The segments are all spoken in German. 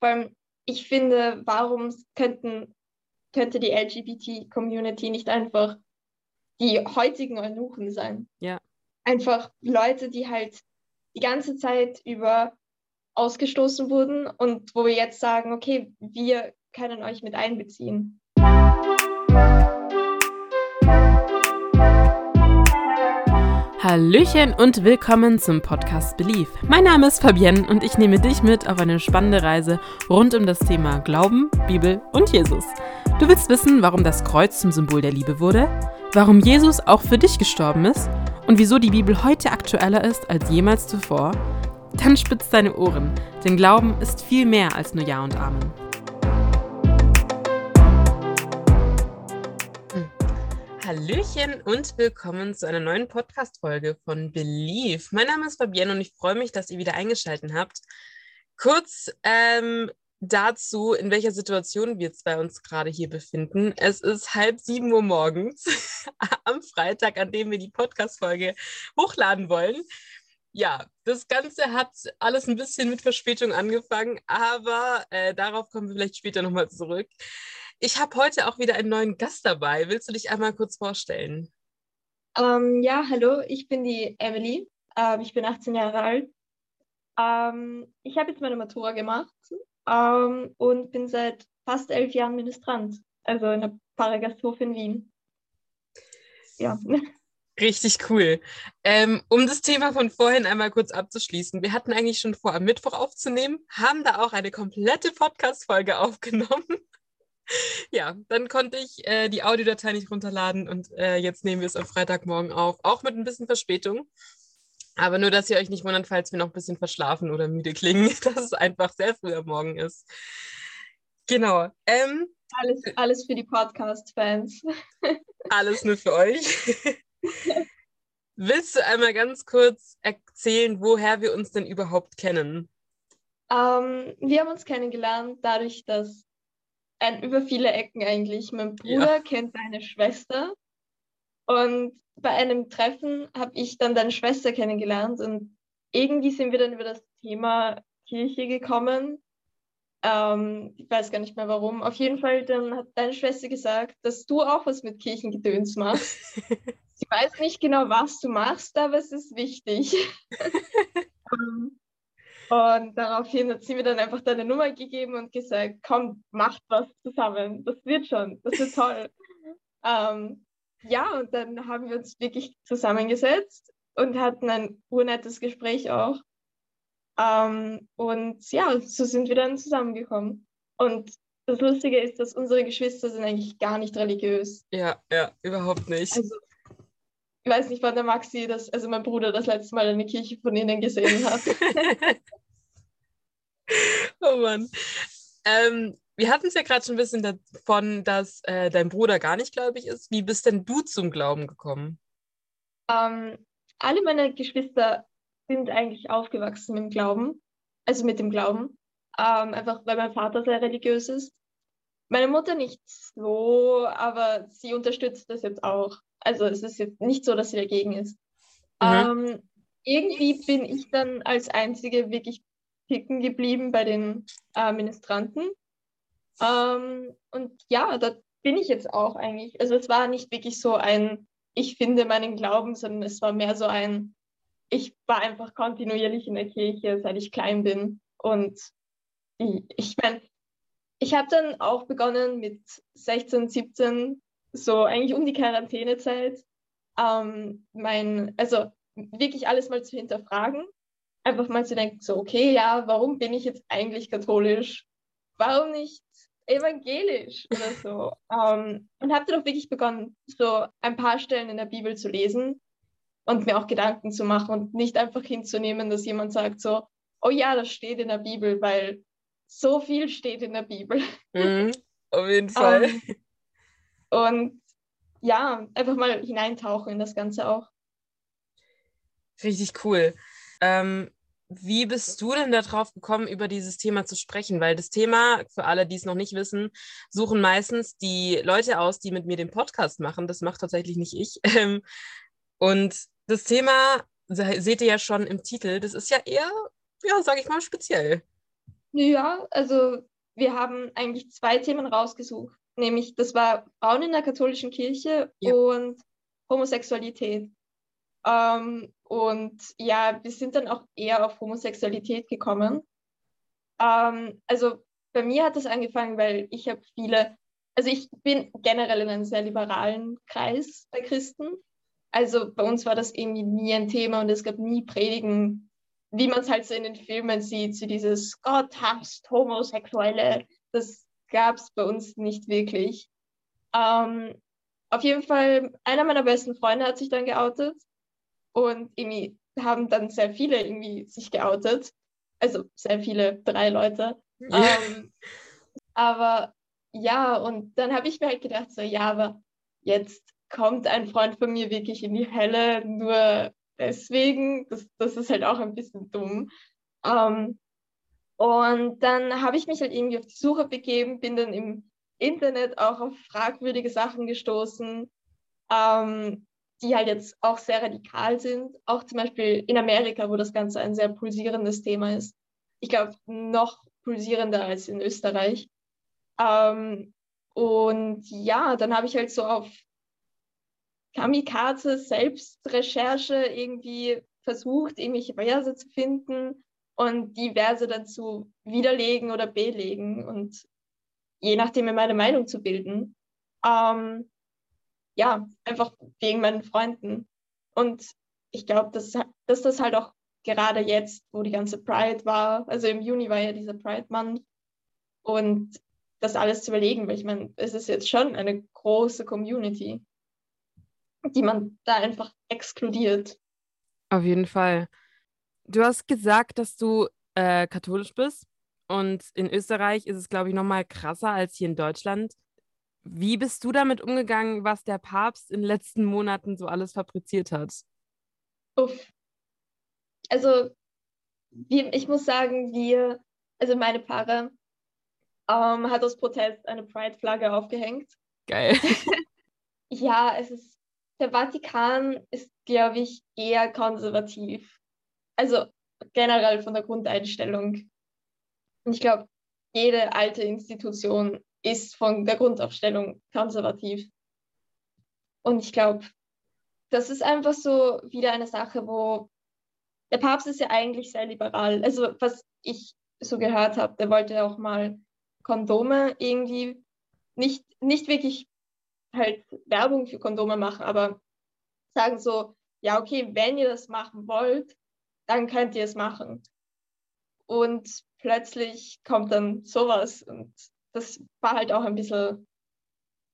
Vor allem, ich finde, warum könnten, könnte die LGBT-Community nicht einfach die heutigen Eunuchen sein? Ja. Einfach Leute, die halt die ganze Zeit über ausgestoßen wurden und wo wir jetzt sagen, okay, wir können euch mit einbeziehen. Hallöchen und willkommen zum Podcast Belief. Mein Name ist Fabienne und ich nehme dich mit auf eine spannende Reise rund um das Thema Glauben, Bibel und Jesus. Du willst wissen, warum das Kreuz zum Symbol der Liebe wurde, warum Jesus auch für dich gestorben ist und wieso die Bibel heute aktueller ist als jemals zuvor? Dann spitz deine Ohren, denn Glauben ist viel mehr als nur Ja und Amen. Hallöchen und willkommen zu einer neuen Podcast-Folge von Believe. Mein Name ist Fabienne und ich freue mich, dass ihr wieder eingeschaltet habt. Kurz ähm, dazu, in welcher Situation wir zwei uns gerade hier befinden. Es ist halb sieben Uhr morgens am Freitag, an dem wir die Podcast-Folge hochladen wollen. Ja, das Ganze hat alles ein bisschen mit Verspätung angefangen, aber äh, darauf kommen wir vielleicht später nochmal zurück. Ich habe heute auch wieder einen neuen Gast dabei. Willst du dich einmal kurz vorstellen? Ähm, ja, hallo, ich bin die Emily. Ähm, ich bin 18 Jahre alt. Ähm, ich habe jetzt meine Matura gemacht ähm, und bin seit fast elf Jahren Ministrant, also in der Paragasthof in Wien. Ja. Richtig cool. Ähm, um das Thema von vorhin einmal kurz abzuschließen. Wir hatten eigentlich schon vor, am Mittwoch aufzunehmen, haben da auch eine komplette Podcast-Folge aufgenommen. Ja, dann konnte ich äh, die Audiodatei nicht runterladen und äh, jetzt nehmen wir es am Freitagmorgen auf, auch mit ein bisschen Verspätung. Aber nur, dass ihr euch nicht wundert, falls wir noch ein bisschen verschlafen oder müde klingen, dass es einfach sehr früh am Morgen ist. Genau. Ähm, alles, alles für die Podcast-Fans. alles nur für euch. Willst du einmal ganz kurz erzählen, woher wir uns denn überhaupt kennen? Ähm, wir haben uns kennengelernt dadurch, dass ein, über viele Ecken eigentlich. Mein Bruder ja. kennt deine Schwester und bei einem Treffen habe ich dann deine Schwester kennengelernt und irgendwie sind wir dann über das Thema Kirche gekommen. Ähm, ich weiß gar nicht mehr warum. Auf jeden Fall dann hat deine Schwester gesagt, dass du auch was mit Kirchengedöns machst. Sie weiß nicht genau, was du machst, aber es ist wichtig. um, Und daraufhin hat sie mir dann einfach deine Nummer gegeben und gesagt, komm, macht was zusammen. Das wird schon, das wird toll. ähm, ja, und dann haben wir uns wirklich zusammengesetzt und hatten ein urnettes Gespräch auch. Ähm, und ja, so sind wir dann zusammengekommen. Und das Lustige ist, dass unsere Geschwister sind eigentlich gar nicht religiös. Ja, ja, überhaupt nicht. Also, ich weiß nicht, wann der Maxi, das, also mein Bruder, das letzte Mal eine Kirche von ihnen gesehen hat. oh Mann. Ähm, wir hatten es ja gerade schon ein bisschen davon, dass äh, dein Bruder gar nicht gläubig ist. Wie bist denn du zum Glauben gekommen? Ähm, alle meine Geschwister sind eigentlich aufgewachsen mit dem Glauben, also mit dem Glauben. Ähm, einfach weil mein Vater sehr religiös ist. Meine Mutter nicht so, aber sie unterstützt das jetzt auch. Also es ist jetzt nicht so, dass sie dagegen ist. Mhm. Ähm, irgendwie bin ich dann als Einzige wirklich picken geblieben bei den äh, Ministranten. Ähm, und ja, da bin ich jetzt auch eigentlich. Also es war nicht wirklich so ein, ich finde meinen Glauben, sondern es war mehr so ein, ich war einfach kontinuierlich in der Kirche, seit ich klein bin. Und ich, ich meine, ich habe dann auch begonnen mit 16, 17, so eigentlich um die Quarantänezeit, ähm, mein, also wirklich alles mal zu hinterfragen einfach mal zu denken, so, okay, ja, warum bin ich jetzt eigentlich katholisch? Warum nicht evangelisch oder so? ähm, und habe dann auch wirklich begonnen, so ein paar Stellen in der Bibel zu lesen und mir auch Gedanken zu machen und nicht einfach hinzunehmen, dass jemand sagt so, oh ja, das steht in der Bibel, weil so viel steht in der Bibel. Mhm, auf jeden Fall. um, ähm, und ja, einfach mal hineintauchen in das Ganze auch. Richtig cool. Ähm, wie bist du denn darauf gekommen, über dieses Thema zu sprechen? Weil das Thema, für alle, die es noch nicht wissen, suchen meistens die Leute aus, die mit mir den Podcast machen. Das macht tatsächlich nicht ich. Ähm, und das Thema seht ihr ja schon im Titel. Das ist ja eher, ja, sage ich mal, speziell. Ja, also wir haben eigentlich zwei Themen rausgesucht. Nämlich, das war Frauen in der katholischen Kirche ja. und Homosexualität. Ähm, und ja, wir sind dann auch eher auf Homosexualität gekommen. Ähm, also bei mir hat das angefangen, weil ich habe viele, also ich bin generell in einem sehr liberalen Kreis bei Christen. Also bei uns war das irgendwie nie ein Thema und es gab nie Predigen, wie man es halt so in den Filmen sieht, so dieses Gott hasst Homosexuelle. Das gab es bei uns nicht wirklich. Ähm, auf jeden Fall, einer meiner besten Freunde hat sich dann geoutet und irgendwie haben dann sehr viele irgendwie sich geoutet. Also sehr viele, drei Leute. Ja. Ähm, aber ja, und dann habe ich mir halt gedacht, so, ja, aber jetzt kommt ein Freund von mir wirklich in die Hölle, nur deswegen. Das, das ist halt auch ein bisschen dumm. Ähm, und dann habe ich mich halt irgendwie auf die Suche begeben, bin dann im Internet auch auf fragwürdige Sachen gestoßen, ähm, die halt jetzt auch sehr radikal sind. Auch zum Beispiel in Amerika, wo das Ganze ein sehr pulsierendes Thema ist. Ich glaube, noch pulsierender als in Österreich. Ähm, und ja, dann habe ich halt so auf Kamikaze Selbstrecherche irgendwie versucht, irgendwelche Verse zu finden und die Verse dann zu widerlegen oder belegen und je nachdem meine Meinung zu bilden. Ähm, ja, einfach wegen meinen Freunden. Und ich glaube, dass, dass das halt auch gerade jetzt, wo die ganze Pride war, also im Juni war ja dieser Pride-Month, und das alles zu überlegen, weil ich meine, es ist jetzt schon eine große Community, die man da einfach exkludiert. Auf jeden Fall. Du hast gesagt, dass du äh, katholisch bist und in Österreich ist es, glaube ich, noch mal krasser als hier in Deutschland. Wie bist du damit umgegangen, was der Papst in den letzten Monaten so alles fabriziert hat? Uff. Also, wir, ich muss sagen, wir, also meine Paare, ähm, hat aus Protest eine Pride-Flagge aufgehängt. Geil. ja, es ist, der Vatikan ist, glaube ich, eher konservativ also generell von der Grundeinstellung. Und ich glaube, jede alte Institution ist von der Grundaufstellung konservativ. Und ich glaube, das ist einfach so wieder eine Sache, wo der Papst ist ja eigentlich sehr liberal. Also was ich so gehört habe, der wollte auch mal Kondome irgendwie nicht, nicht wirklich halt Werbung für Kondome machen, aber sagen so, ja, okay, wenn ihr das machen wollt, dann könnt ihr es machen. Und plötzlich kommt dann sowas und das war halt auch ein bisschen,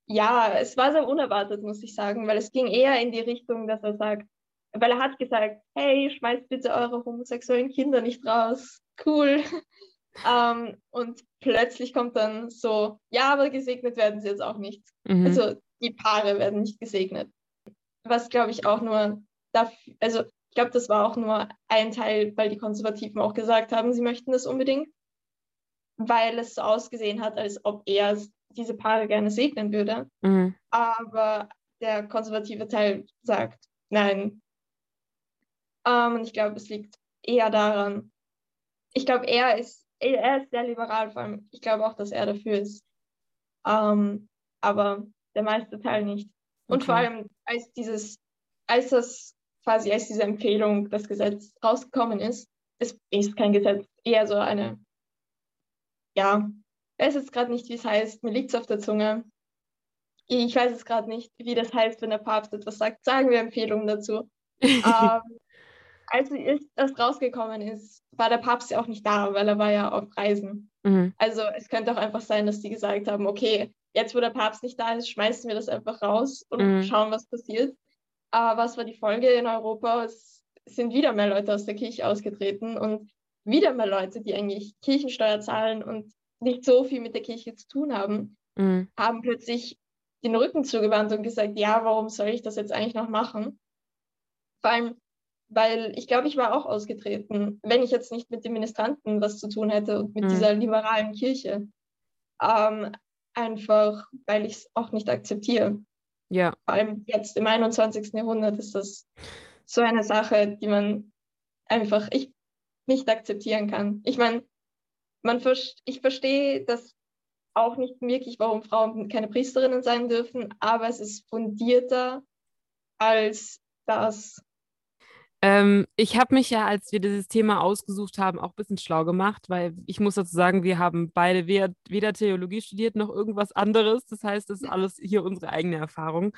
ja, es war sehr unerwartet, muss ich sagen, weil es ging eher in die Richtung, dass er sagt, weil er hat gesagt, hey, schmeißt bitte eure homosexuellen Kinder nicht raus, cool. ähm, und plötzlich kommt dann so, ja, aber gesegnet werden sie jetzt auch nicht. Mhm. Also die Paare werden nicht gesegnet. Was, glaube ich, auch nur dafür, also ich glaube, das war auch nur ein Teil, weil die Konservativen auch gesagt haben, sie möchten das unbedingt, weil es so ausgesehen hat, als ob er diese Paare gerne segnen würde. Mhm. Aber der konservative Teil sagt, nein. Ähm, und ich glaube, es liegt eher daran, ich glaube, er ist, er ist sehr liberal, vor allem, ich glaube auch, dass er dafür ist. Ähm, aber der meiste Teil nicht. Und okay. vor allem, als dieses, als das quasi als diese Empfehlung das Gesetz rausgekommen ist. Es ist kein Gesetz, eher so eine, ja, ich weiß jetzt gerade nicht, wie es heißt, mir liegt es auf der Zunge. Ich weiß es gerade nicht, wie das heißt, wenn der Papst etwas sagt. Sagen wir Empfehlungen dazu. ähm, als das rausgekommen ist, war der Papst ja auch nicht da, weil er war ja auf Reisen. Mhm. Also es könnte auch einfach sein, dass die gesagt haben, okay, jetzt wo der Papst nicht da ist, schmeißen wir das einfach raus und mhm. schauen, was passiert. Aber was war die Folge in Europa? Es sind wieder mehr Leute aus der Kirche ausgetreten und wieder mehr Leute, die eigentlich Kirchensteuer zahlen und nicht so viel mit der Kirche zu tun haben, mhm. haben plötzlich den Rücken zugewandt und gesagt, ja, warum soll ich das jetzt eigentlich noch machen? Vor allem, weil ich glaube, ich war auch ausgetreten, wenn ich jetzt nicht mit den Ministranten was zu tun hätte und mit mhm. dieser liberalen Kirche. Ähm, einfach, weil ich es auch nicht akzeptiere. Ja. Vor allem jetzt im 21. Jahrhundert ist das so eine Sache, die man einfach ich nicht akzeptieren kann. Ich meine, man ich verstehe das auch nicht wirklich, warum Frauen keine Priesterinnen sein dürfen, aber es ist fundierter als das. Ähm, ich habe mich ja, als wir dieses Thema ausgesucht haben, auch ein bisschen schlau gemacht, weil ich muss dazu sagen, wir haben beide weder, weder Theologie studiert noch irgendwas anderes. Das heißt, das ist alles hier unsere eigene Erfahrung.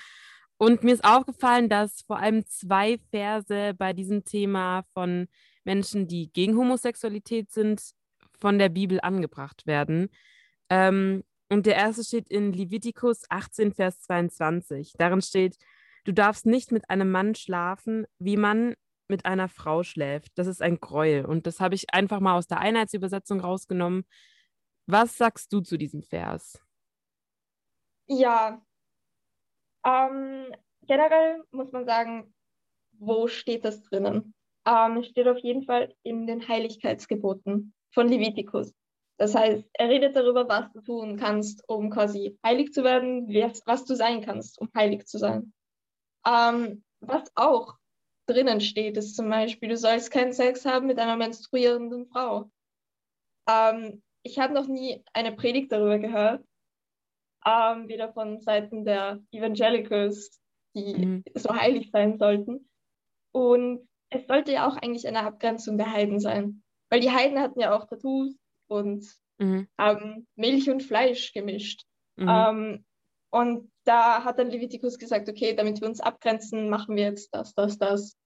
Und mir ist aufgefallen, dass vor allem zwei Verse bei diesem Thema von Menschen, die gegen Homosexualität sind, von der Bibel angebracht werden. Ähm, und der erste steht in Levitikus 18, Vers 22. Darin steht, du darfst nicht mit einem Mann schlafen, wie man mit einer Frau schläft. Das ist ein Gräuel. Und das habe ich einfach mal aus der Einheitsübersetzung rausgenommen. Was sagst du zu diesem Vers? Ja, ähm, generell muss man sagen, wo steht das drinnen? Ähm, steht auf jeden Fall in den Heiligkeitsgeboten von Levitikus. Das heißt, er redet darüber, was du tun kannst, um quasi heilig zu werden, was du sein kannst, um heilig zu sein. Ähm, was auch drinnen steht, ist zum Beispiel, du sollst keinen Sex haben mit einer menstruierenden Frau. Ähm, ich habe noch nie eine Predigt darüber gehört, ähm, weder von Seiten der Evangelicals, die mhm. so heilig sein sollten. Und es sollte ja auch eigentlich eine Abgrenzung der Heiden sein. Weil die Heiden hatten ja auch Tattoos und mhm. haben Milch und Fleisch gemischt. Mhm. Ähm, und da hat dann Levitikus gesagt, okay, damit wir uns abgrenzen, machen wir jetzt das, das, das.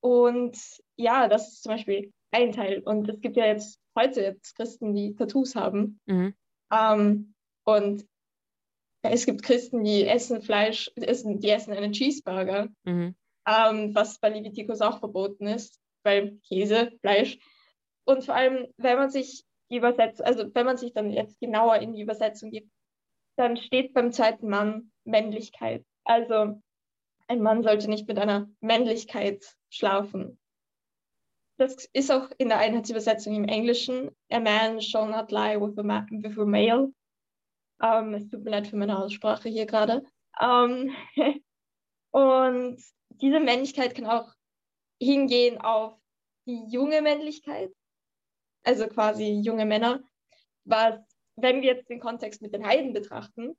Und ja, das ist zum Beispiel ein Teil. Und es gibt ja jetzt heute jetzt Christen, die Tattoos haben. Mhm. Ähm, und es gibt Christen, die essen Fleisch, essen, die essen einen Cheeseburger, mhm. Ähm, was bei Leviticus auch verboten ist, weil Käse, Fleisch. Und vor allem, wenn man sich die Übersetzung, also wenn man sich dann jetzt genauer in die Übersetzung gibt, dann steht beim zweiten Mann Männlichkeit. Also ein Mann sollte nicht mit einer Männlichkeit schlafen. Das ist auch in der Einheitsübersetzung im Englischen. A man shall not lie with a, ma with a male. Ähm, es tut mir leid für meine Aussprache hier gerade. Ähm, und diese Männlichkeit kann auch hingehen auf die junge Männlichkeit, also quasi junge Männer, was, wenn wir jetzt den Kontext mit den Heiden betrachten,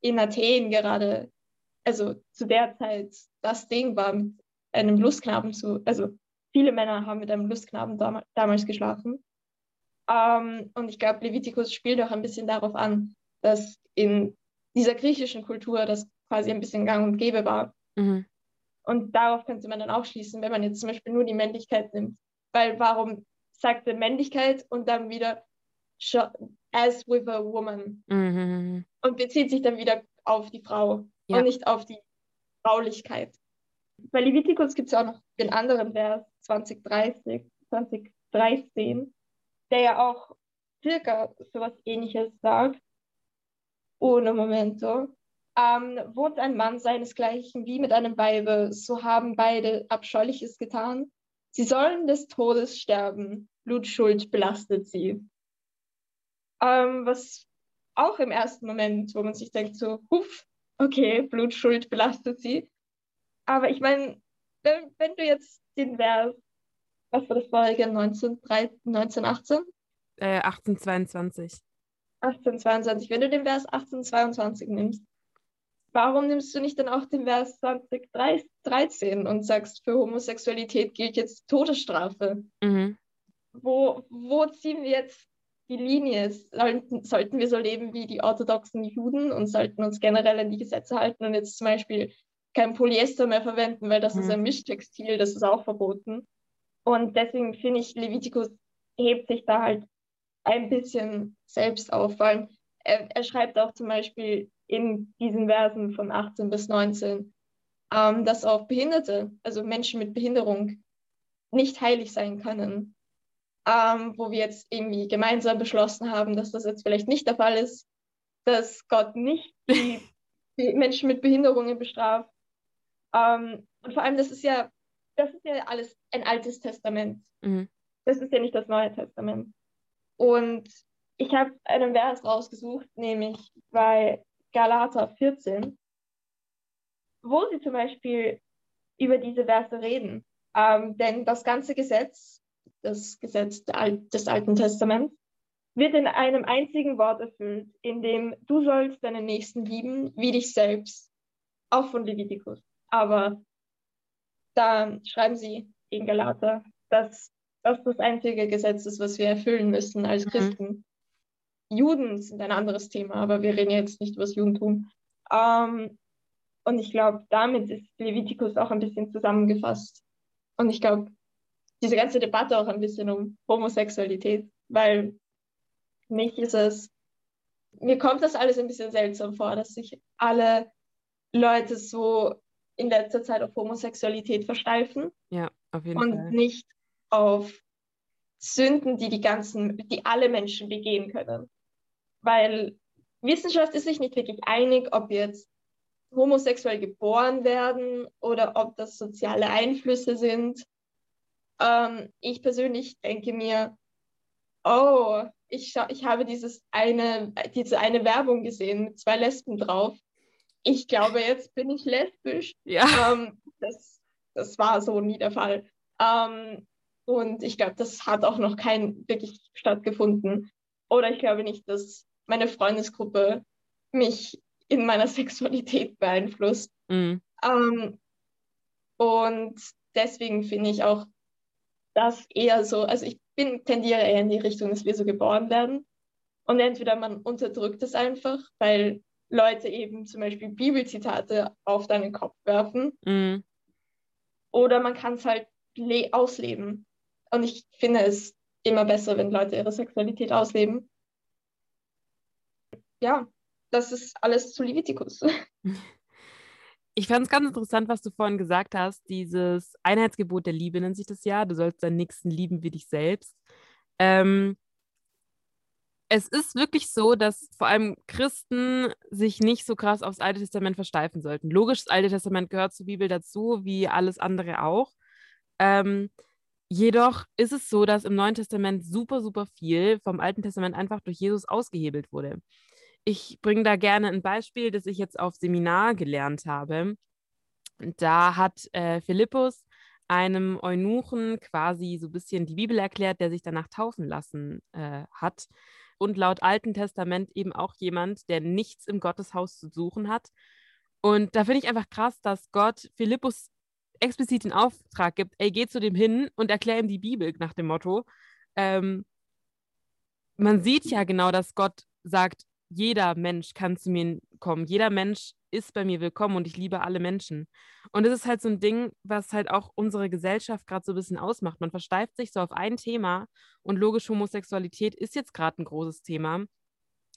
in Athen gerade, also zu der Zeit das Ding war, mit einem Lustknaben zu, also viele Männer haben mit einem Lustknaben dam damals geschlafen. Ähm, und ich glaube, Leviticus spielt auch ein bisschen darauf an, dass in dieser griechischen Kultur das quasi ein bisschen gang und gäbe war. Mhm. Und darauf könnte man dann auch schließen, wenn man jetzt zum Beispiel nur die Männlichkeit nimmt. Weil warum sagt er Männlichkeit und dann wieder as with a woman mhm. und bezieht sich dann wieder auf die Frau ja. und nicht auf die Fraulichkeit. Bei Leviticus gibt es ja auch noch den anderen Vers 2030, 2013, der ja auch circa sowas ähnliches sagt ohne Momento. Ähm, wohnt ein Mann seinesgleichen wie mit einem Weibe, so haben beide Abscheuliches getan. Sie sollen des Todes sterben, Blutschuld belastet sie. Ähm, was auch im ersten Moment, wo man sich denkt, so, huff, okay, Blutschuld belastet sie. Aber ich meine, wenn, wenn, du jetzt den Vers, was war das vorige, 19, 1918? Äh, 1822. 1822, wenn du den Vers 1822 nimmst, warum nimmst du nicht dann auch den Vers 2013 und sagst, für Homosexualität gilt jetzt Todesstrafe? Mhm. Wo, wo ziehen wir jetzt die Linie? Sollten, sollten wir so leben wie die orthodoxen Juden und sollten uns generell an die Gesetze halten und jetzt zum Beispiel kein Polyester mehr verwenden, weil das mhm. ist ein Mischtextil, das ist auch verboten. Und deswegen finde ich, Levitikus hebt sich da halt ein bisschen selbst auffallen. Er, er, schreibt auch zum Beispiel in diesen Versen von 18 bis 19, ähm, dass auch Behinderte, also Menschen mit Behinderung, nicht heilig sein können. Ähm, wo wir jetzt irgendwie gemeinsam beschlossen haben, dass das jetzt vielleicht nicht der Fall ist, dass Gott nicht die, die Menschen mit Behinderungen bestraft. Ähm, und vor allem, das ist ja, das ist ja alles ein altes Testament. Mhm. Das ist ja nicht das Neue Testament. Und ich habe einen Vers rausgesucht, nämlich bei Galater 14, wo sie zum Beispiel über diese Verse reden. Ähm, denn das ganze Gesetz, das Gesetz des Alten Testaments, wird in einem einzigen Wort erfüllt, in dem du sollst deinen Nächsten lieben wie dich selbst. Auch von Levitikus. Aber da schreiben sie in Galater, dass das das einzige Gesetz ist, was wir erfüllen müssen als mhm. Christen. Juden sind ein anderes Thema, aber wir reden jetzt nicht über das Judentum. Ähm, und ich glaube, damit ist Levitikus auch ein bisschen zusammengefasst. Und ich glaube, diese ganze Debatte auch ein bisschen um Homosexualität, weil für mich ist es, mir kommt das alles ein bisschen seltsam vor, dass sich alle Leute so in letzter Zeit auf Homosexualität versteifen. Ja, auf jeden und Fall. Und nicht auf Sünden, die die ganzen, die alle Menschen begehen können. Weil Wissenschaft ist sich nicht wirklich einig, ob jetzt homosexuell geboren werden oder ob das soziale Einflüsse sind. Ähm, ich persönlich denke mir, oh, ich, ich habe dieses eine, diese eine Werbung gesehen mit zwei Lesben drauf. Ich glaube, jetzt bin ich lesbisch. Ja. Ähm, das, das war so nie der Fall. Ähm, und ich glaube, das hat auch noch kein wirklich stattgefunden. Oder ich glaube nicht, dass meine Freundesgruppe mich in meiner Sexualität beeinflusst. Mhm. Ähm, und deswegen finde ich auch das eher so, also ich bin, tendiere eher in die Richtung, dass wir so geboren werden. Und entweder man unterdrückt es einfach, weil Leute eben zum Beispiel Bibelzitate auf deinen Kopf werfen. Mhm. Oder man kann es halt ausleben. Und ich finde es immer besser, wenn Leute ihre Sexualität ausleben. Ja, das ist alles zu Levitikus. Ich fand es ganz interessant, was du vorhin gesagt hast. Dieses Einheitsgebot der Liebe nennt sich das ja. Du sollst deinen Nächsten lieben wie dich selbst. Ähm, es ist wirklich so, dass vor allem Christen sich nicht so krass aufs Alte Testament versteifen sollten. Logisch, das Alte Testament gehört zur Bibel dazu, wie alles andere auch. Ähm, jedoch ist es so, dass im Neuen Testament super, super viel vom Alten Testament einfach durch Jesus ausgehebelt wurde. Ich bringe da gerne ein Beispiel, das ich jetzt auf Seminar gelernt habe. Da hat äh, Philippus einem Eunuchen quasi so ein bisschen die Bibel erklärt, der sich danach taufen lassen äh, hat. Und laut Alten Testament eben auch jemand, der nichts im Gotteshaus zu suchen hat. Und da finde ich einfach krass, dass Gott Philippus explizit den Auftrag gibt, ey, geh zu dem hin und erklär ihm die Bibel nach dem Motto. Ähm, man sieht ja genau, dass Gott sagt, jeder Mensch kann zu mir kommen. Jeder Mensch ist bei mir willkommen und ich liebe alle Menschen. Und es ist halt so ein Ding, was halt auch unsere Gesellschaft gerade so ein bisschen ausmacht. Man versteift sich so auf ein Thema und logisch Homosexualität ist jetzt gerade ein großes Thema.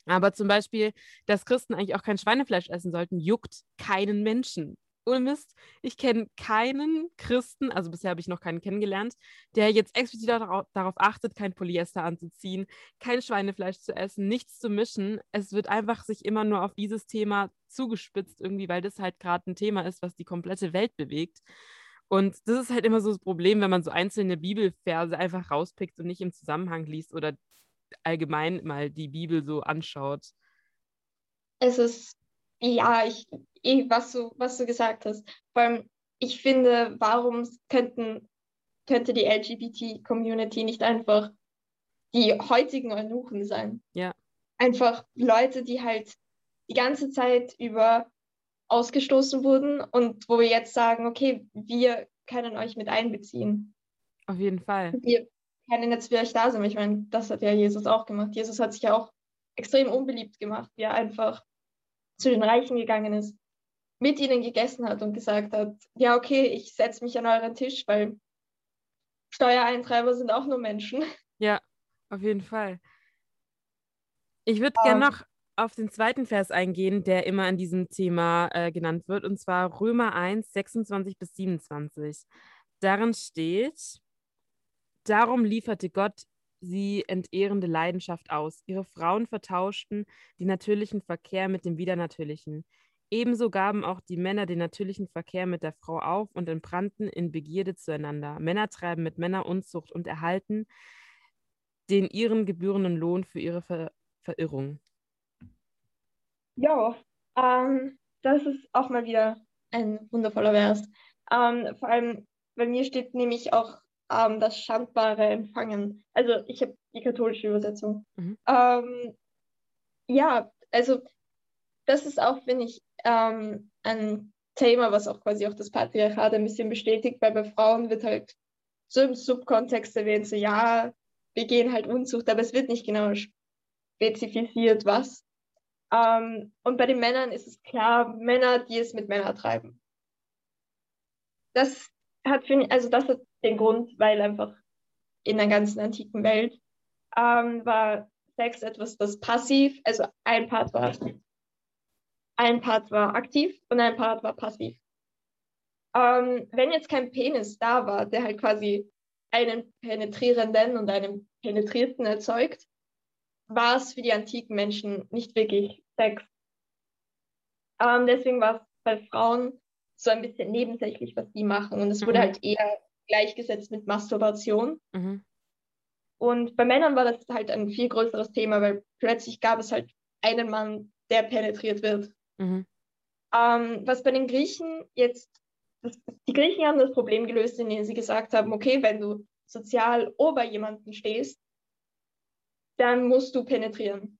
Aber zum Beispiel, dass Christen eigentlich auch kein Schweinefleisch essen sollten, juckt keinen Menschen ohne Mist, ich kenne keinen Christen, also bisher habe ich noch keinen kennengelernt, der jetzt explizit darauf, achtet, kein Polyester anzuziehen, kein Schweinefleisch zu essen, nichts zu mischen. Es wird einfach sich immer nur auf dieses Thema zugespitzt irgendwie, weil das halt gerade ein Thema ist, was die komplette Welt bewegt. Und das ist halt immer so das Problem, wenn man so einzelne Bibelverse einfach rauspickt und nicht im Zusammenhang liest oder allgemein mal die Bibel so anschaut. Es ist ja, ich, was du, was du gesagt hast. Vor allem, ich finde, warum könnten, könnte die LGBT-Community nicht einfach die heutigen Eunuchen sein? Ja. Einfach Leute, die halt die ganze Zeit über ausgestoßen wurden und wo wir jetzt sagen, okay, wir können euch mit einbeziehen. Auf jeden Fall. Wir können jetzt für euch da sein. Ich meine, das hat ja Jesus auch gemacht. Jesus hat sich ja auch extrem unbeliebt gemacht, wie er einfach zu den Reichen gegangen ist, mit ihnen gegessen hat und gesagt hat, ja, okay, ich setze mich an euren Tisch, weil Steuereintreiber sind auch nur Menschen. Ja, auf jeden Fall. Ich würde um, gerne noch auf den zweiten Vers eingehen, der immer in diesem Thema äh, genannt wird, und zwar Römer 1, 26 bis 27. Darin steht, darum lieferte Gott sie entehrende Leidenschaft aus. Ihre Frauen vertauschten den natürlichen Verkehr mit dem Widernatürlichen. Ebenso gaben auch die Männer den natürlichen Verkehr mit der Frau auf und entbrannten in Begierde zueinander. Männer treiben mit Männer Unzucht und erhalten den ihren gebührenden Lohn für ihre Ver Verirrung. Ja, ähm, das ist auch mal wieder ein wundervoller Vers. Ähm, vor allem bei mir steht nämlich auch ähm, das schandbare Empfangen. Also ich habe die katholische Übersetzung. Mhm. Ähm, ja, also das ist auch, finde ich, ähm, ein Thema, was auch quasi auch das Patriarchat ein bisschen bestätigt, weil bei Frauen wird halt so im Subkontext erwähnt, so ja, wir gehen halt Unzucht, aber es wird nicht genau spezifiziert, was. Ähm, und bei den Männern ist es klar, Männer, die es mit Männern treiben. Das hat, für, also das hat den Grund, weil einfach in der ganzen antiken Welt ähm, war Sex etwas, das passiv, also ein Part war ein Part war aktiv und ein Part war passiv. Ähm, wenn jetzt kein Penis da war, der halt quasi einen penetrierenden und einen penetrierten erzeugt, war es für die antiken Menschen nicht wirklich Sex. Ähm, deswegen war es bei Frauen so ein bisschen nebensächlich, was die machen. Und es wurde mhm. halt eher gleichgesetzt mit Masturbation. Mhm. Und bei Männern war das halt ein viel größeres Thema, weil plötzlich gab es halt einen Mann, der penetriert wird. Mhm. Ähm, was bei den Griechen jetzt, das, die Griechen haben das Problem gelöst, indem sie gesagt haben, okay, wenn du sozial ober jemanden stehst, dann musst du penetrieren.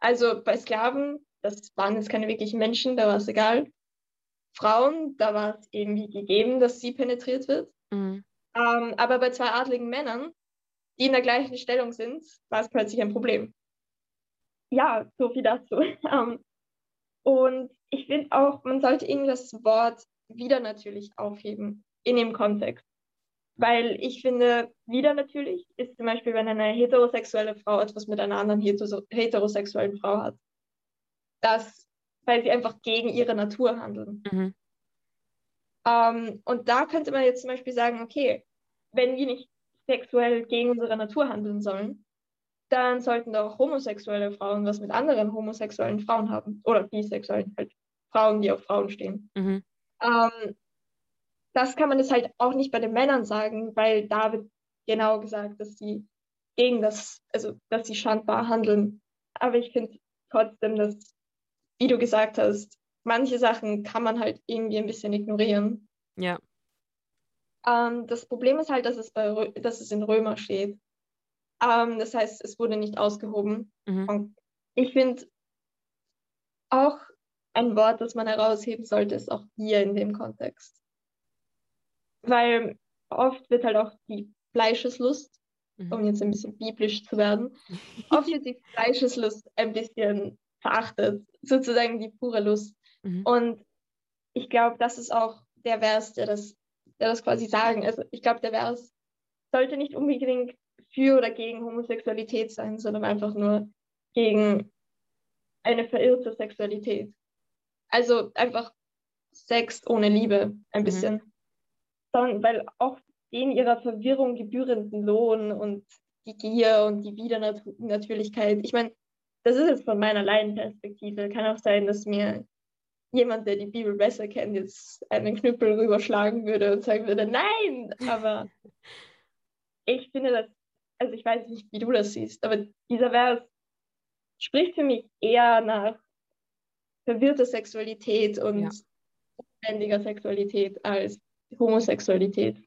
Also bei Sklaven, das waren jetzt keine wirklichen Menschen, da war es egal. Frauen, da war es irgendwie gegeben, dass sie penetriert wird. Mhm. Ähm, aber bei zwei adligen Männern, die in der gleichen Stellung sind, war es plötzlich ein Problem. Ja, so viel dazu. ähm, und ich finde auch, man sollte irgendwie das Wort wieder natürlich aufheben in dem Kontext. Weil ich finde, wieder natürlich ist zum Beispiel, wenn eine heterosexuelle Frau etwas mit einer anderen heterosexuellen Frau hat. Das, weil sie einfach gegen ihre Natur handeln. Mhm. Ähm, und da könnte man jetzt zum Beispiel sagen, okay, wenn wir nicht sexuell gegen unsere Natur handeln sollen, dann sollten auch homosexuelle Frauen was mit anderen homosexuellen Frauen haben. Oder bisexuellen halt Frauen, die auf Frauen stehen. Mhm. Ähm, das kann man jetzt halt auch nicht bei den Männern sagen, weil da wird genau gesagt, dass sie gegen das, also dass sie schandbar handeln. Aber ich finde trotzdem, dass, wie du gesagt hast, manche Sachen kann man halt irgendwie ein bisschen ignorieren. Ja. Ähm, das Problem ist halt, dass es, bei, dass es in Römer steht. Ähm, das heißt, es wurde nicht ausgehoben. Mhm. Ich finde auch ein Wort, das man herausheben sollte, ist auch hier in dem Kontext. Weil oft wird halt auch die Fleischeslust, mhm. um jetzt ein bisschen biblisch zu werden, oft wird die Fleischeslust ein bisschen verachtet, sozusagen die pure Lust. Mhm. Und ich glaube, das ist auch der Vers, der das, der das quasi sagen. Also ich glaube, der Vers sollte nicht unbedingt für oder gegen Homosexualität sein, sondern einfach nur gegen eine verirrte Sexualität. Also einfach Sex ohne Liebe, ein mhm. bisschen. Dann, weil auch den ihrer Verwirrung gebührenden Lohn und die Gier und die Widernatürlichkeit. Ich meine, das ist jetzt von meiner Laienperspektive. Kann auch sein, dass mir jemand, der die Bibel besser kennt, jetzt einen Knüppel rüberschlagen würde und sagen würde, nein, aber ich finde das also ich weiß nicht, wie du das siehst, aber dieser Vers spricht für mich eher nach verwirrter Sexualität und ja. unbändiger Sexualität als Homosexualität.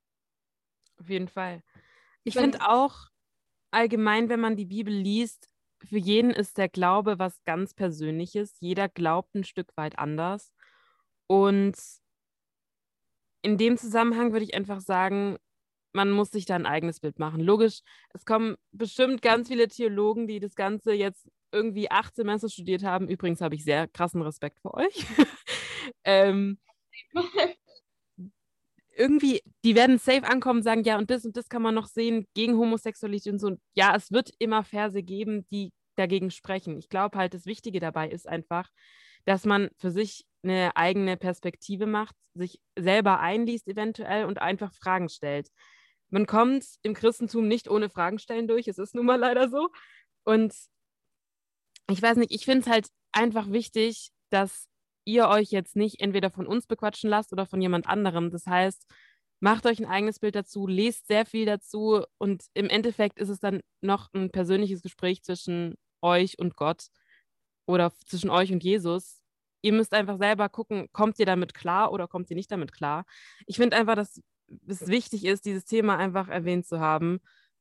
Auf jeden Fall. Ich finde auch allgemein, wenn man die Bibel liest, für jeden ist der Glaube was ganz Persönliches. Jeder glaubt ein Stück weit anders. Und in dem Zusammenhang würde ich einfach sagen, man muss sich da ein eigenes Bild machen. Logisch, es kommen bestimmt ganz viele Theologen, die das Ganze jetzt irgendwie acht Semester studiert haben. Übrigens habe ich sehr krassen Respekt vor euch. ähm, irgendwie, die werden safe ankommen und sagen, ja, und das und das kann man noch sehen gegen Homosexualität und so. Und ja, es wird immer Verse geben, die dagegen sprechen. Ich glaube halt, das Wichtige dabei ist einfach, dass man für sich eine eigene Perspektive macht, sich selber einliest eventuell und einfach Fragen stellt man kommt im Christentum nicht ohne Fragen stellen durch. Es ist nun mal leider so. Und ich weiß nicht, ich finde es halt einfach wichtig, dass ihr euch jetzt nicht entweder von uns bequatschen lasst oder von jemand anderem. Das heißt, macht euch ein eigenes Bild dazu, lest sehr viel dazu und im Endeffekt ist es dann noch ein persönliches Gespräch zwischen euch und Gott oder zwischen euch und Jesus. Ihr müsst einfach selber gucken, kommt ihr damit klar oder kommt ihr nicht damit klar. Ich finde einfach, dass es wichtig ist, dieses Thema einfach erwähnt zu haben,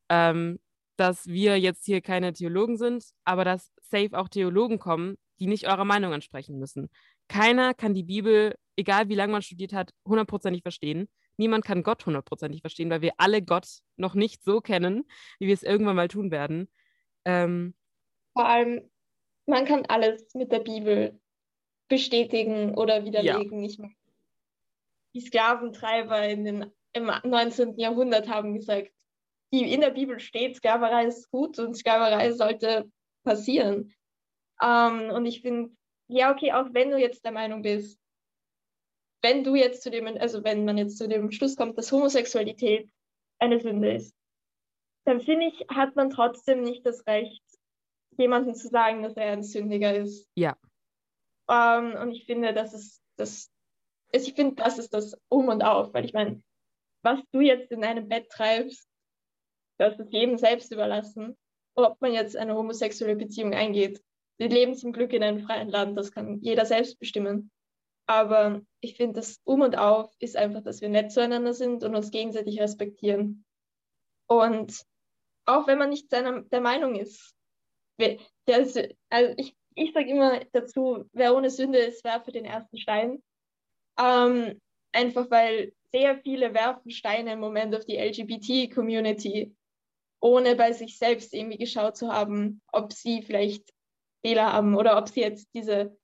ähm, dass wir jetzt hier keine Theologen sind, aber dass safe auch Theologen kommen, die nicht eurer Meinung entsprechen müssen. Keiner kann die Bibel, egal wie lange man studiert hat, hundertprozentig verstehen. Niemand kann Gott hundertprozentig verstehen, weil wir alle Gott noch nicht so kennen, wie wir es irgendwann mal tun werden. Ähm, Vor allem, man kann alles mit der Bibel bestätigen oder widerlegen. Ja. Ich meine, die Sklaventreiber in den, im 19. Jahrhundert haben gesagt, die, in der Bibel steht, Sklaverei ist gut und Sklaverei sollte passieren. Ähm, und ich finde, ja, okay, auch wenn du jetzt der Meinung bist, wenn du jetzt zu dem, also wenn man jetzt zu dem Schluss kommt, dass Homosexualität eine Sünde ist, dann finde ich, hat man trotzdem nicht das Recht, jemandem zu sagen, dass er ein Sündiger ist. Ja. Ähm, und ich finde, das ist das, ich finde, das ist das Um und Auf, weil ich meine, was du jetzt in deinem Bett treibst, das ist jedem selbst überlassen, ob man jetzt eine homosexuelle Beziehung eingeht. Wir leben zum Glück in einem freien Land, das kann jeder selbst bestimmen. Aber ich finde, das Um und Auf ist einfach, dass wir nett zueinander sind und uns gegenseitig respektieren. Und auch wenn man nicht seiner, der Meinung ist, der, also ich, ich sage immer dazu, wer ohne Sünde ist, werfe den ersten Stein. Ähm, einfach weil sehr viele werfen Steine im Moment auf die LGBT-Community ohne bei sich selbst irgendwie geschaut zu haben, ob sie vielleicht Fehler haben oder ob sie jetzt diese,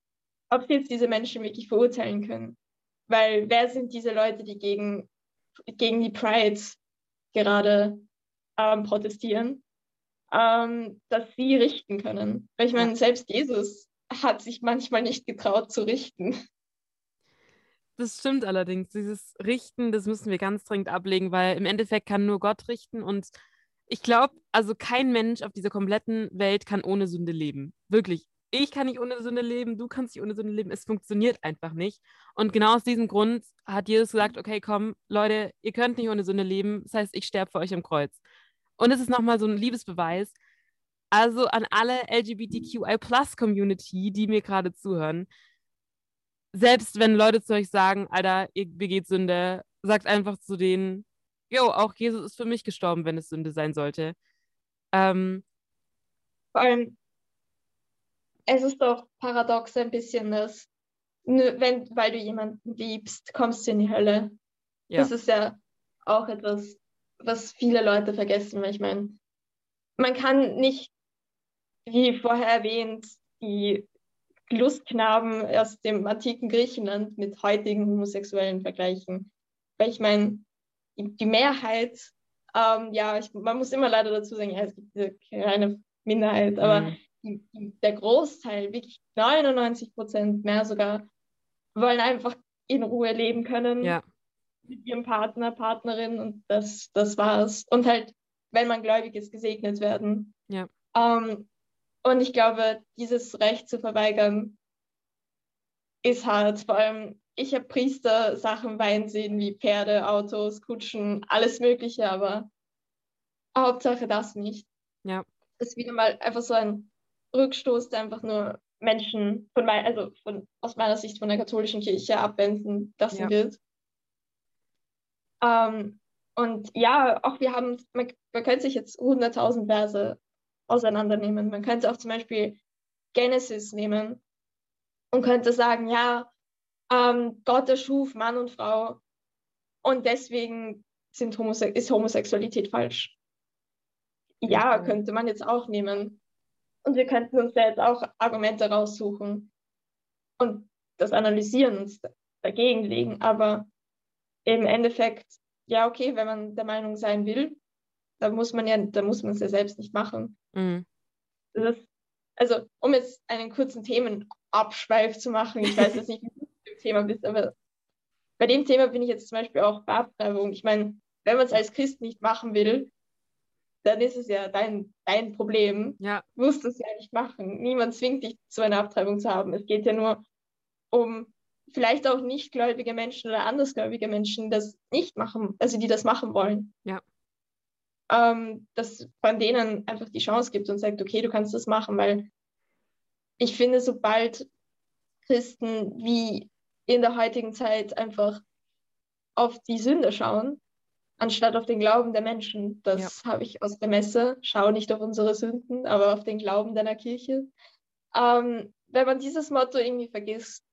ob sie jetzt diese Menschen wirklich verurteilen können. Weil wer sind diese Leute, die gegen, gegen die Pride gerade ähm, protestieren, ähm, dass sie richten können? Weil ich meine, selbst Jesus hat sich manchmal nicht getraut zu richten. Das stimmt allerdings. Dieses Richten, das müssen wir ganz dringend ablegen, weil im Endeffekt kann nur Gott richten und ich glaube, also kein Mensch auf dieser kompletten Welt kann ohne Sünde leben. Wirklich. Ich kann nicht ohne Sünde leben, du kannst nicht ohne Sünde leben. Es funktioniert einfach nicht. Und genau aus diesem Grund hat Jesus gesagt, okay, komm, Leute, ihr könnt nicht ohne Sünde leben. Das heißt, ich sterbe für euch am Kreuz. Und es ist nochmal so ein Liebesbeweis. Also an alle LGBTQI-Plus-Community, die mir gerade zuhören, selbst wenn Leute zu euch sagen, Alter, ihr begeht Sünde, sagt einfach zu denen, jo, auch Jesus ist für mich gestorben, wenn es Sünde sein sollte. Ähm, Vor allem, es ist doch paradox ein bisschen, dass wenn, weil du jemanden liebst, kommst du in die Hölle. Ja. Das ist ja auch etwas, was viele Leute vergessen, weil ich meine, man kann nicht, wie vorher erwähnt, die Lustknaben aus dem antiken Griechenland mit heutigen Homosexuellen vergleichen. Weil ich meine, die Mehrheit, ähm, ja, ich, man muss immer leider dazu sagen, ja, es gibt diese kleine Minderheit, aber mhm. Die, die, der Großteil, wirklich 99 Prozent mehr sogar, wollen einfach in Ruhe leben können ja. mit ihrem Partner, Partnerin und das, das war's. Und halt, wenn man gläubig ist, gesegnet werden. Ja. Ähm, und ich glaube, dieses Recht zu verweigern, ist hart. Vor allem, ich habe Priester Sachen weinen sehen, wie Pferde, Autos, Kutschen, alles Mögliche, aber Hauptsache das nicht. Ja. Das ist wieder mal einfach so ein Rückstoß, der einfach nur Menschen von mein, also von, aus meiner Sicht von der katholischen Kirche abwenden lassen ja. wird. Ähm, und ja, auch wir haben, man, man könnte sich jetzt 100.000 Verse auseinandernehmen. Man könnte auch zum Beispiel Genesis nehmen und könnte sagen, ja, ähm, Gott erschuf Mann und Frau und deswegen sind Homose ist Homosexualität falsch. Ja, könnte man jetzt auch nehmen. Und wir könnten uns da jetzt auch Argumente raussuchen und das analysieren und dagegen legen. Aber im Endeffekt, ja, okay, wenn man der Meinung sein will, dann muss man ja, da muss man es ja selbst nicht machen. Mhm. Ist, also, um jetzt einen kurzen Themenabschweif zu machen, ich weiß jetzt nicht, wie Thema bist, aber bei dem Thema bin ich jetzt zum Beispiel auch bei Abtreibung. Ich meine, wenn man es als Christ nicht machen will, dann ist es ja dein, dein Problem. Ja. Du musst es ja nicht machen. Niemand zwingt dich zu einer Abtreibung zu haben. Es geht ja nur um vielleicht auch nichtgläubige Menschen oder andersgläubige Menschen, das nicht machen, also die das machen wollen. Ja. Ähm, dass man denen einfach die Chance gibt und sagt, okay, du kannst das machen, weil ich finde, sobald Christen wie in der heutigen Zeit einfach auf die Sünde schauen, anstatt auf den Glauben der Menschen. Das ja. habe ich aus der Messe. Schau nicht auf unsere Sünden, aber auf den Glauben deiner Kirche. Ähm, wenn man dieses Motto irgendwie vergisst,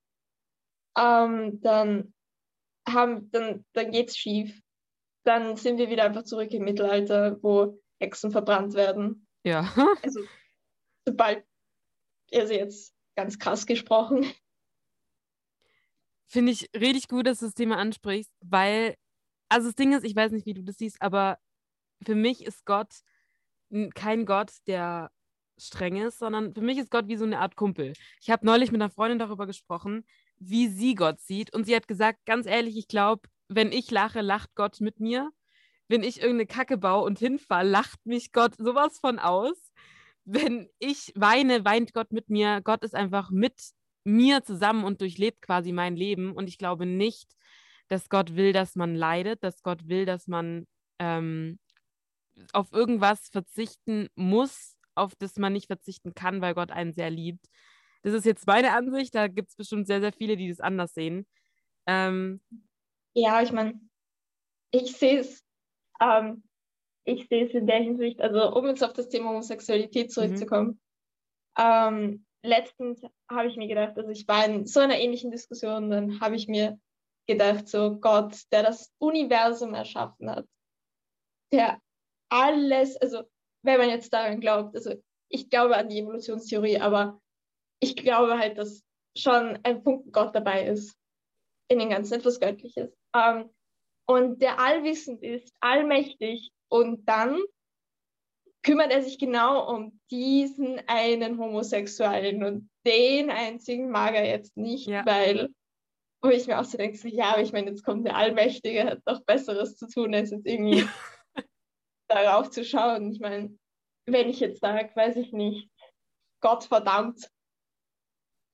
ähm, dann, haben, dann, dann geht es schief. Dann sind wir wieder einfach zurück im Mittelalter, wo Hexen verbrannt werden. Ja. also, sobald, also jetzt ganz krass gesprochen. Finde ich richtig gut, dass du das Thema ansprichst, weil also das Ding ist, ich weiß nicht, wie du das siehst, aber für mich ist Gott kein Gott, der streng ist, sondern für mich ist Gott wie so eine Art Kumpel. Ich habe neulich mit einer Freundin darüber gesprochen, wie sie Gott sieht. Und sie hat gesagt, ganz ehrlich, ich glaube, wenn ich lache, lacht Gott mit mir. Wenn ich irgendeine Kacke baue und hinfall, lacht mich Gott sowas von aus. Wenn ich weine, weint Gott mit mir. Gott ist einfach mit mir zusammen und durchlebt quasi mein Leben. Und ich glaube nicht, dass Gott will, dass man leidet, dass Gott will, dass man ähm, auf irgendwas verzichten muss, auf das man nicht verzichten kann, weil Gott einen sehr liebt. Das ist jetzt meine Ansicht, da gibt es bestimmt sehr, sehr viele, die das anders sehen. Ähm, ja, ich meine, ich sehe es, ähm, ich sehe es in der Hinsicht, also um jetzt auf das Thema Homosexualität zurückzukommen. Mhm. Ähm, letztens habe ich mir gedacht, also ich war in so einer ähnlichen Diskussion, dann habe ich mir gedacht, so Gott, der das Universum erschaffen hat, der alles, also wenn man jetzt daran glaubt, also ich glaube an die Evolutionstheorie, aber ich glaube halt, dass schon ein Punkt Gott dabei ist, in den Ganzen etwas Göttliches. Ähm, und der allwissend ist, allmächtig und dann kümmert er sich genau um diesen einen Homosexuellen und den einzigen mag er jetzt nicht, ja. weil wo ich mir auch so denke, so, ja, aber ich meine, jetzt kommt der Allmächtige, hat doch Besseres zu tun, als jetzt irgendwie darauf zu schauen. Ich meine, wenn ich jetzt sage, weiß ich nicht, Gott verdammt,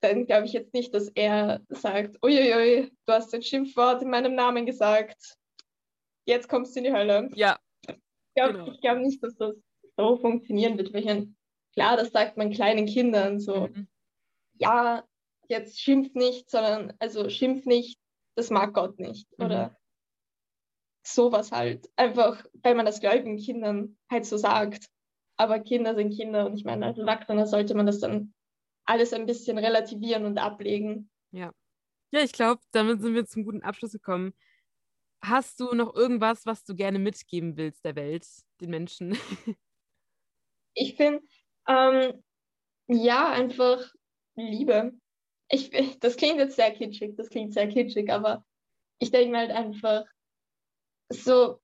dann glaube ich jetzt nicht, dass er sagt, uiuiui, du hast ein Schimpfwort in meinem Namen gesagt, jetzt kommst du in die Hölle. Ja. Ich glaube genau. glaub nicht, dass das so funktionieren wird. Weil klar, das sagt man kleinen Kindern so, mhm. ja, jetzt schimpf nicht, sondern also schimpf nicht, das mag Gott nicht. Mhm. Oder sowas halt. Einfach, weil man das gläubigen Kindern halt so sagt. Aber Kinder sind Kinder und ich meine, als Erwachsener sollte man das dann alles ein bisschen relativieren und ablegen. Ja. Ja, ich glaube, damit sind wir zum guten Abschluss gekommen. Hast du noch irgendwas, was du gerne mitgeben willst der Welt, den Menschen? ich finde, ähm, ja, einfach Liebe ich, das klingt jetzt sehr kitschig, das klingt sehr kitschig, aber ich denke mir halt einfach, so,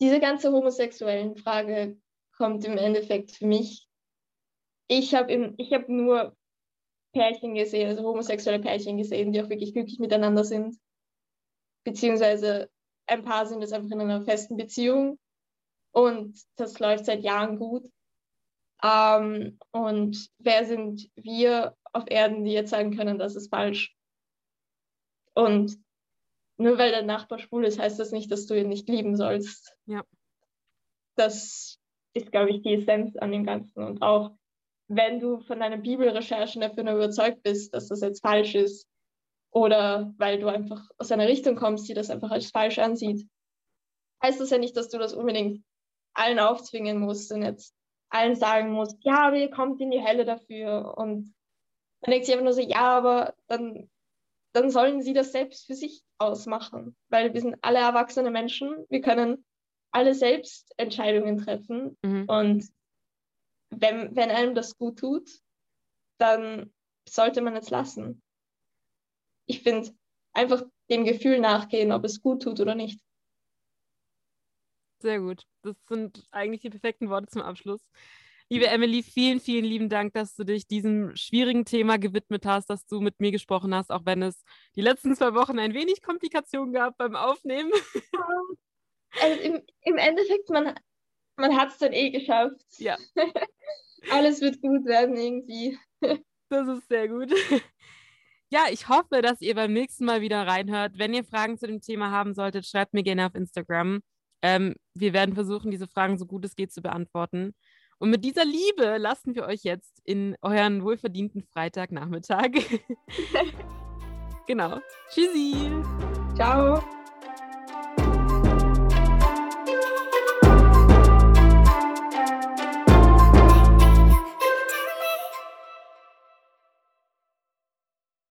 diese ganze homosexuellen Frage kommt im Endeffekt für mich. Ich habe hab nur Pärchen gesehen, also homosexuelle Pärchen gesehen, die auch wirklich glücklich miteinander sind. Beziehungsweise ein paar sind jetzt einfach in einer festen Beziehung und das läuft seit Jahren gut. Ähm, und wer sind wir auf Erden, die jetzt sagen können, das ist falsch? Und nur weil der Nachbar schwul ist, heißt das nicht, dass du ihn nicht lieben sollst. Ja. Das ist, glaube ich, die Essenz an dem Ganzen. Und auch wenn du von deinen Bibelrecherchen davon überzeugt bist, dass das jetzt falsch ist, oder weil du einfach aus einer Richtung kommst, die das einfach als falsch ansieht, heißt das ja nicht, dass du das unbedingt allen aufzwingen musst und jetzt allen sagen muss, ja, aber ihr kommt in die Hölle dafür. Und dann denkt sie einfach nur so, ja, aber dann, dann sollen sie das selbst für sich ausmachen. Weil wir sind alle erwachsene Menschen, wir können alle selbst Entscheidungen treffen. Mhm. Und wenn, wenn einem das gut tut, dann sollte man es lassen. Ich finde, einfach dem Gefühl nachgehen, ob es gut tut oder nicht. Sehr gut. Das sind eigentlich die perfekten Worte zum Abschluss. Liebe Emily, vielen, vielen lieben Dank, dass du dich diesem schwierigen Thema gewidmet hast, dass du mit mir gesprochen hast, auch wenn es die letzten zwei Wochen ein wenig Komplikationen gab beim Aufnehmen. Also im, im Endeffekt, man, man hat es dann eh geschafft. Ja. Alles wird gut werden irgendwie. Das ist sehr gut. Ja, ich hoffe, dass ihr beim nächsten Mal wieder reinhört. Wenn ihr Fragen zu dem Thema haben solltet, schreibt mir gerne auf Instagram. Ähm, wir werden versuchen, diese Fragen so gut es geht zu beantworten. Und mit dieser Liebe lassen wir euch jetzt in euren wohlverdienten Freitagnachmittag. genau. Tschüssi. Ciao.